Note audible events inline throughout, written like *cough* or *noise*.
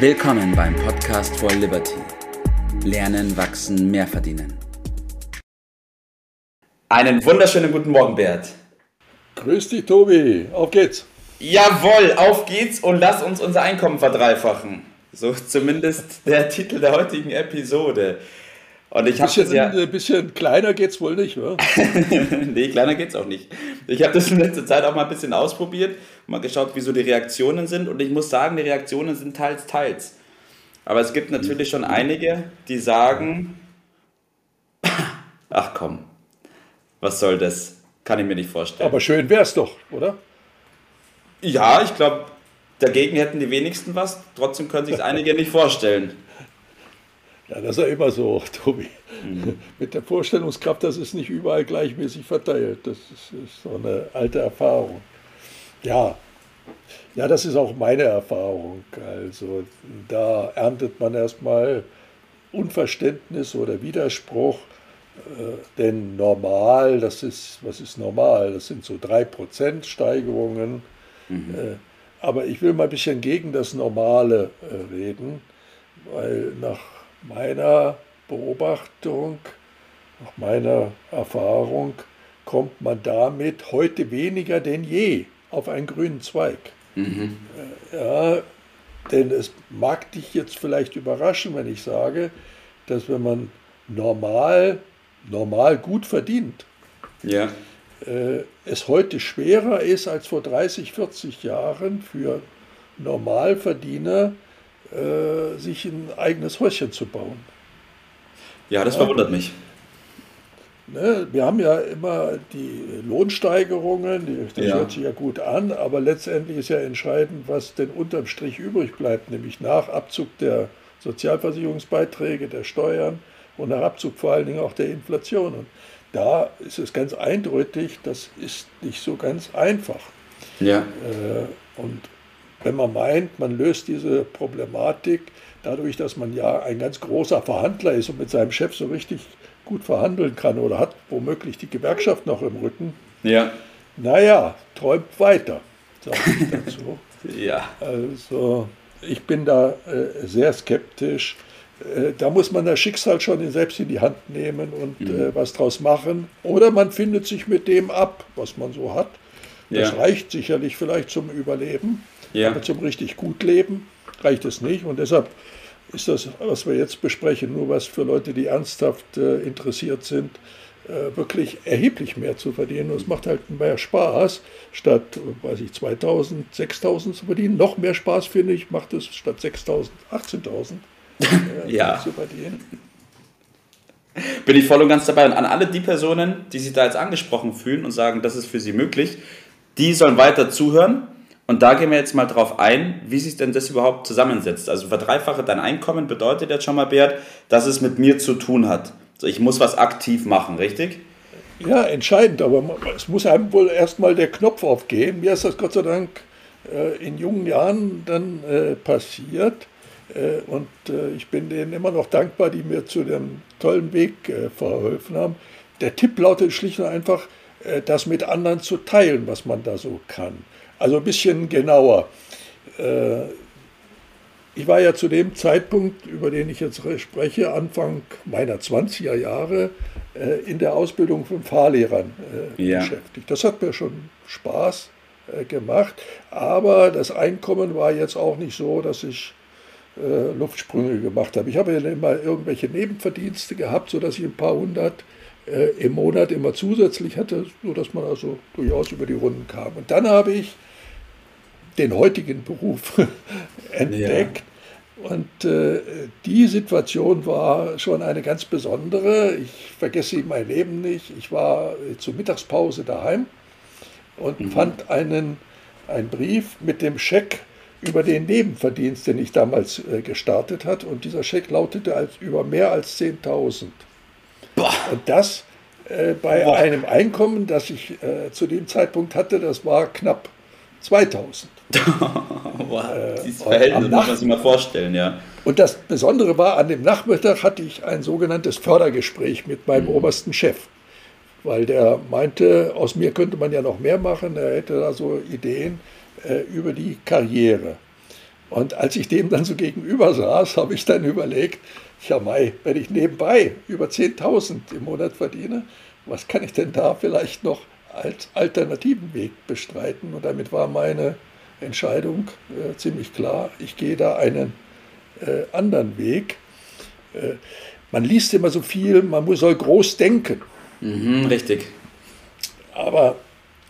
Willkommen beim Podcast for Liberty. Lernen, wachsen, mehr verdienen. Einen wunderschönen guten Morgen, Bert. Grüß dich, Tobi. Auf geht's. Jawohl, auf geht's und lass uns unser Einkommen verdreifachen. So zumindest der Titel der heutigen Episode. Und ich habe ja ein bisschen kleiner geht's wohl nicht, oder? *laughs* nee, kleiner geht's auch nicht. Ich habe das in letzter Zeit auch mal ein bisschen ausprobiert, mal geschaut, wie so die Reaktionen sind und ich muss sagen, die Reaktionen sind teils teils. Aber es gibt natürlich schon einige, die sagen, *laughs* ach komm, was soll das? Kann ich mir nicht vorstellen. Aber schön wär's doch, oder? Ja, ich glaube, dagegen hätten die wenigsten was. Trotzdem können sich einige nicht vorstellen. Ja, das ist ja immer so, *laughs* Tobi. Mhm. Mit der Vorstellungskraft, das ist nicht überall gleichmäßig verteilt. Das ist, ist so eine alte Erfahrung. Ja, ja, das ist auch meine Erfahrung. Also da erntet man erstmal Unverständnis oder Widerspruch. Äh, denn normal, das ist, was ist normal? Das sind so 3% Steigerungen. Mhm. Äh, aber ich will mal ein bisschen gegen das Normale äh, reden, weil nach meiner Beobachtung, nach meiner Erfahrung, kommt man damit heute weniger denn je auf einen grünen Zweig. Mhm. Ja, denn es mag dich jetzt vielleicht überraschen, wenn ich sage, dass wenn man normal, normal gut verdient, ja. äh, es heute schwerer ist als vor 30, 40 Jahren für Normalverdiener, äh, sich ein eigenes Häuschen zu bauen. Ja, das verwundert mich. Ne, wir haben ja immer die Lohnsteigerungen, die, das ja. hört sich ja gut an, aber letztendlich ist ja entscheidend, was denn unterm Strich übrig bleibt, nämlich nach Abzug der Sozialversicherungsbeiträge, der Steuern und nach Abzug vor allen Dingen auch der Inflation. Und da ist es ganz eindeutig, das ist nicht so ganz einfach. Ja. Äh, und wenn man meint, man löst diese Problematik dadurch, dass man ja ein ganz großer Verhandler ist und mit seinem Chef so richtig gut verhandeln kann oder hat womöglich die Gewerkschaft noch im Rücken. Ja. Naja, träumt weiter, sage ich dazu. *laughs* ja. Also ich bin da äh, sehr skeptisch. Äh, da muss man das Schicksal schon selbst in die Hand nehmen und mhm. äh, was draus machen. Oder man findet sich mit dem ab, was man so hat. Das ja. reicht sicherlich vielleicht zum Überleben, ja. aber zum richtig gut leben reicht es nicht. Und deshalb ist das, was wir jetzt besprechen, nur was für Leute, die ernsthaft äh, interessiert sind, äh, wirklich erheblich mehr zu verdienen. Und es macht halt mehr Spaß, statt, weiß ich, 2000, 6000 zu verdienen. Noch mehr Spaß, finde ich, macht es statt 6000, 18.000 äh, ja. zu verdienen. Bin ich voll und ganz dabei. Und an alle die Personen, die sich da jetzt angesprochen fühlen und sagen, das ist für sie möglich, die sollen weiter zuhören und da gehen wir jetzt mal drauf ein, wie sich denn das überhaupt zusammensetzt. Also verdreifache dein Einkommen bedeutet jetzt schon mal, Bert, dass es mit mir zu tun hat. Also ich muss was aktiv machen, richtig? Ja, entscheidend, aber es muss einem wohl erstmal der Knopf aufgehen. Mir ist das Gott sei Dank äh, in jungen Jahren dann äh, passiert. Äh, und ich bin denen immer noch dankbar, die mir zu dem tollen Weg verholfen haben. Der Tipp lautet schlicht und einfach, das mit anderen zu teilen, was man da so kann. Also ein bisschen genauer. Äh, ich war ja zu dem Zeitpunkt, über den ich jetzt spreche, Anfang meiner 20er Jahre, äh, in der Ausbildung von Fahrlehrern äh, ja. beschäftigt. Das hat mir schon Spaß gemacht, aber das Einkommen war jetzt auch nicht so, dass ich Luftsprünge gemacht habe. Ich habe ja immer irgendwelche Nebenverdienste gehabt, sodass ich ein paar hundert im Monat immer zusätzlich hatte, sodass man also durchaus über die Runden kam. Und dann habe ich den heutigen Beruf *laughs* entdeckt. Ja. Und äh, die Situation war schon eine ganz besondere. Ich vergesse mein Leben nicht. Ich war zur Mittagspause daheim und mhm. fand einen, einen Brief mit dem Scheck über den Nebenverdienst, den ich damals äh, gestartet hat. Und dieser Scheck lautete als über mehr als 10.000. Und das äh, bei Boah. einem Einkommen, das ich äh, zu dem Zeitpunkt hatte, das war knapp 2000. wow, *laughs* äh, dieses Verhältnis muss man sich mal vorstellen, ja. Und das Besondere war, an dem Nachmittag hatte ich ein sogenanntes Fördergespräch mit meinem mhm. obersten Chef, weil der meinte, aus mir könnte man ja noch mehr machen, er hätte da so Ideen äh, über die Karriere. Und als ich dem dann so gegenüber saß, habe ich dann überlegt, ja Mai, wenn ich nebenbei über 10.000 im Monat verdiene, was kann ich denn da vielleicht noch als alternativen Weg bestreiten? Und damit war meine Entscheidung äh, ziemlich klar, ich gehe da einen äh, anderen Weg. Äh, man liest immer so viel, man soll groß denken. Mhm, richtig. Aber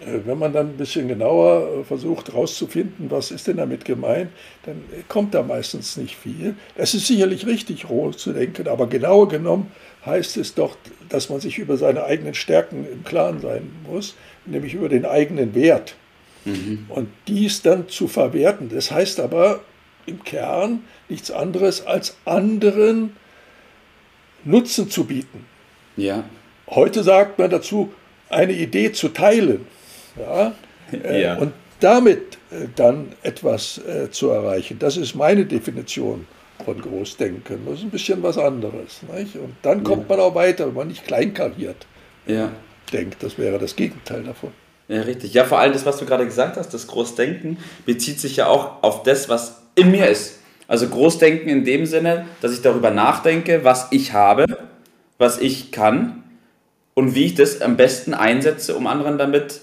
wenn man dann ein bisschen genauer äh, versucht herauszufinden, was ist denn damit gemeint, dann kommt da meistens nicht viel. Es ist sicherlich richtig, roh zu denken, aber genauer genommen heißt es doch, dass man sich über seine eigenen Stärken im Klaren sein muss, nämlich über den eigenen Wert. Mhm. Und dies dann zu verwerten. Das heißt aber im Kern nichts anderes als anderen Nutzen zu bieten. Ja. Heute sagt man dazu, eine Idee zu teilen. Ja? Äh, ja. Und damit äh, dann etwas äh, zu erreichen. Das ist meine Definition von Großdenken. Das ist ein bisschen was anderes. Nicht? Und dann kommt Ja. man auch weiter, wenn man nicht kleinkariert Ja. denkt. Das wäre das Gegenteil davon. Ja, richtig. Ja, vor allem das, was du gerade gesagt hast, das Großdenken, bezieht sich ja auch auf das, was in mir ist. Also Großdenken in dem Sinne, dass ich darüber nachdenke, was ich habe, was ich kann und wie ich das am besten einsetze, um anderen damit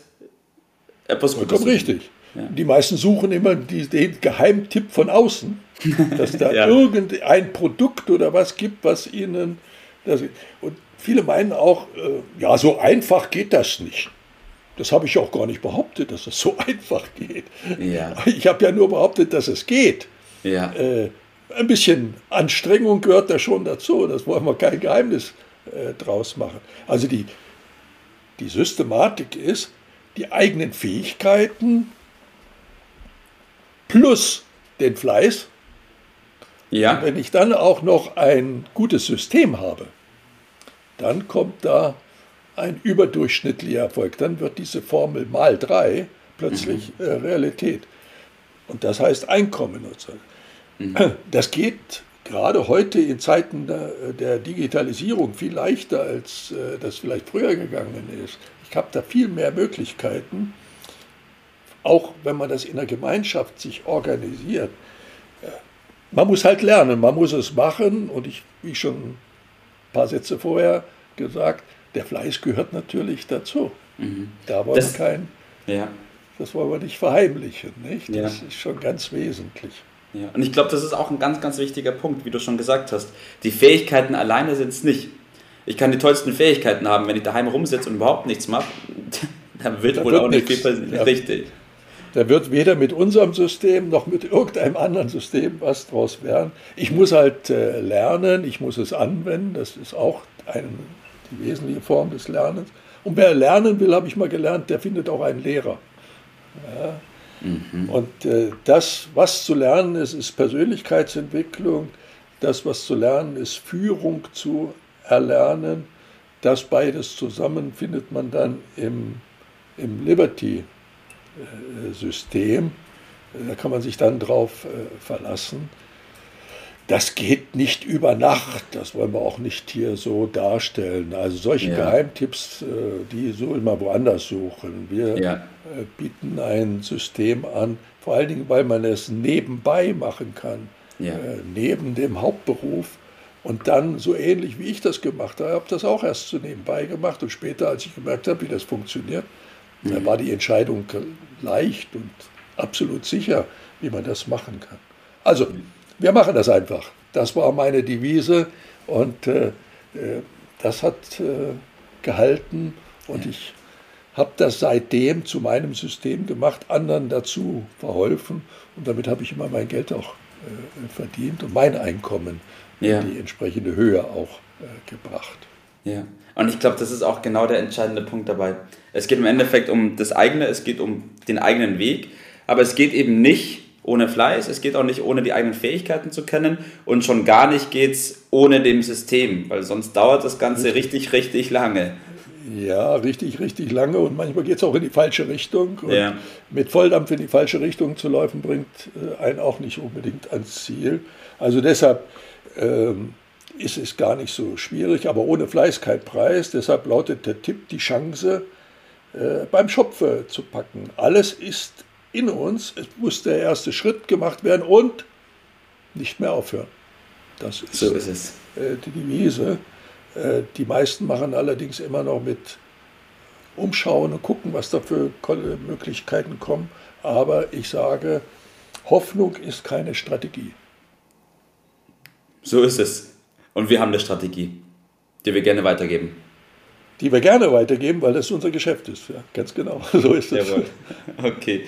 etwas Gutes richtig. Die meisten suchen immer die, den Geheimtipp von außen, *laughs* dass da Ja. irgendein Produkt oder was gibt, was ihnen. Das, und viele meinen auch, äh, ja, so einfach geht das nicht. Das habe ich auch gar nicht behauptet, dass es so *laughs* einfach geht. Ja. Ich habe ja nur behauptet, dass es geht. Ja. Äh, ein bisschen Anstrengung gehört da schon dazu. Das wollen wir kein Geheimnis äh, draus machen. Also die, die Systematik ist, die eigenen Fähigkeiten plus den Fleiß. Ja. Wenn ich dann auch noch ein gutes System habe, dann kommt da ein überdurchschnittlicher Erfolg. Dann wird diese Formel mal drei plötzlich äh, Realität. Und das heißt Einkommen und so. *clears throat* Das geht gerade heute in Zeiten der, der Digitalisierung viel leichter, als äh, das vielleicht früher gegangen ist. Ich habe da viel mehr Möglichkeiten, auch wenn man das in der Gemeinschaft sich organisiert. Äh, Man muss halt lernen, man muss es machen und ich, wie schon ein paar Sätze vorher gesagt, der Fleiß gehört natürlich dazu. Da wollen Das- wir kein, Ja. das wollen wir nicht verheimlichen, nicht? Das Ja. ist schon ganz wesentlich. Ja, und ich glaube, das ist auch ein ganz, ganz wichtiger Punkt, wie du schon gesagt hast. Die Fähigkeiten alleine sind es nicht. Ich kann die tollsten Fähigkeiten haben, wenn ich daheim rumsitze und überhaupt nichts mache, *laughs* dann wird Da wohl wird auch nicht viel nichts. passieren. Ja. Richtig. Da wird weder mit unserem System noch mit irgendeinem anderen System was draus werden. Ich muss halt äh, lernen, ich muss es anwenden, das ist auch eine, die wesentliche Form des Lernens. Und wer lernen will, habe ich mal gelernt, der findet auch einen Lehrer. Ja. Und äh, das, was zu lernen ist, ist Persönlichkeitsentwicklung. Das, was zu lernen ist, Führung zu erlernen. Das beides zusammen findet man dann im, im Liberty-System. Da kann man sich dann drauf äh, verlassen. Das geht nicht über Nacht, das wollen wir auch nicht hier so darstellen. Also solche Ja. Geheimtipps, äh, die soll man woanders suchen. Wir Ja. äh, bieten ein System an, vor allen Dingen, weil man es nebenbei machen kann, Ja. äh, neben dem Hauptberuf. Und dann so ähnlich wie ich das gemacht habe, habe das auch erst so nebenbei gemacht. Und später, als ich gemerkt habe, wie das funktioniert, da war die Entscheidung leicht und absolut sicher, wie man das machen kann. Also, wir machen das einfach. Das war meine Devise und äh, äh, das hat äh, gehalten. Und ich habe das seitdem zu meinem System gemacht, anderen dazu verholfen. Und damit habe ich immer mein Geld auch äh, verdient und mein Einkommen Ja. die entsprechende Höhe auch äh, gebracht. Ja. Und ich glaube, das ist auch genau der entscheidende Punkt dabei. Es geht im Endeffekt um das eigene, es geht um den eigenen Weg, aber es geht eben nicht ohne Fleiß, es geht auch nicht ohne die eigenen Fähigkeiten zu kennen und schon gar nicht geht es ohne dem System, weil sonst dauert das Ganze richtig, richtig lange. Ja, richtig, richtig lange und manchmal geht es auch in die falsche Richtung. Und Ja. mit Volldampf in die falsche Richtung zu laufen, bringt äh, einen auch nicht unbedingt ans Ziel. Also deshalb ähm, ist es gar nicht so schwierig, aber ohne Fleiß kein Preis. Deshalb lautet der Tipp, die Chance äh, beim Schopfe zu packen. Alles ist in uns. Es muss der erste Schritt gemacht werden und nicht mehr aufhören. Das ist, so ist es. Äh, die Devise. Äh, die meisten machen allerdings immer noch mit Umschauen und gucken, was da für Möglichkeiten kommen. Aber ich sage, Hoffnung ist keine Strategie. So ist es. Und wir haben eine Strategie, die wir gerne weitergeben. Die wir gerne weitergeben, weil das unser Geschäft ist. Ja, ganz genau. *laughs* So ist es. Jawohl. Okay.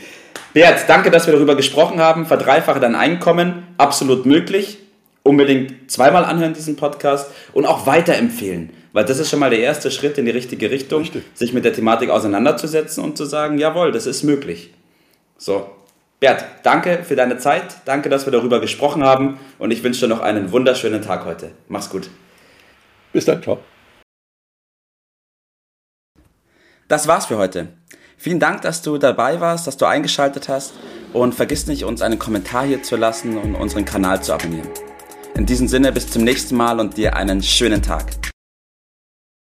Bert, danke, dass wir darüber gesprochen haben. Verdreifache dein Einkommen. Absolut möglich. Unbedingt zweimal anhören diesen Podcast und auch weiterempfehlen. Weil das ist schon mal der erste Schritt in die richtige Richtung, Richtig. sich mit der Thematik auseinanderzusetzen und zu sagen, jawohl, das ist möglich. So, Bert, danke für deine Zeit, danke, dass wir darüber gesprochen haben und ich wünsche dir noch einen wunderschönen Tag heute. Mach's gut. Bis dann, ciao. Das war's für heute. Vielen Dank, dass du dabei warst, dass du eingeschaltet hast und vergiss nicht, uns einen Kommentar hier zu lassen und unseren Kanal zu abonnieren. In diesem Sinne, bis zum nächsten Mal und dir einen schönen Tag.